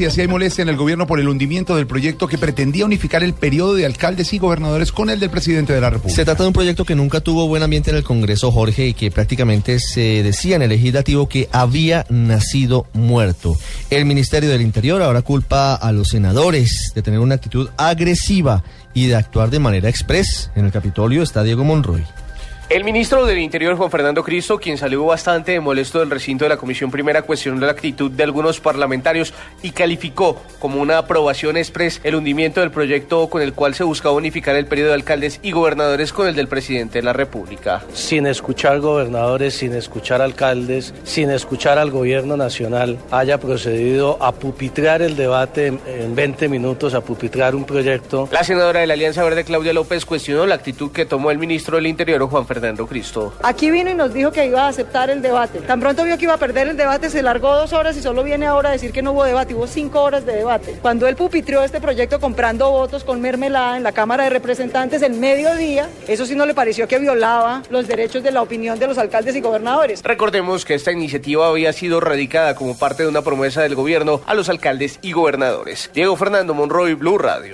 controversia si hay molestia en el gobierno por el hundimiento del proyecto que pretendía unificar el periodo de alcaldes y gobernadores con el del presidente de la República. Se trata de un proyecto que nunca tuvo buen ambiente en el Congreso, Jorge, y que prácticamente se decía en el legislativo que había nacido muerto. El Ministerio del Interior ahora culpa a los senadores de tener una actitud agresiva y de actuar de manera express. En el Capitolio está Diego Monroy. El ministro del Interior, Juan Fernando Cristo, quien salió bastante molesto del recinto de la Comisión Primera, cuestionó la actitud de algunos parlamentarios y calificó como una aprobación express el hundimiento del proyecto con el cual se buscaba unificar el periodo de alcaldes y gobernadores con el del presidente de la República. Sin escuchar gobernadores, sin escuchar alcaldes, sin escuchar al gobierno nacional, haya procedido a pupitrar el debate en 20 minutos, a pupitrar un proyecto. La senadora de la Alianza Verde, Claudia López, cuestionó la actitud que tomó el ministro del Interior, Juan Fernando Cristo. Aquí vino y nos dijo que iba a aceptar el debate. Tan pronto vio que iba a perder el debate, se largó dos horas y solo viene ahora a decir que no hubo debate. Hubo cinco horas de debate. Cuando él pupitrió este proyecto comprando votos con mermelada en la Cámara de Representantes en mediodía, eso sí no le pareció que violaba los derechos de la opinión de los alcaldes y gobernadores. Recordemos que esta iniciativa había sido radicada como parte de una promesa del gobierno a los alcaldes y gobernadores. Diego Fernando Monroy, Blue Radio.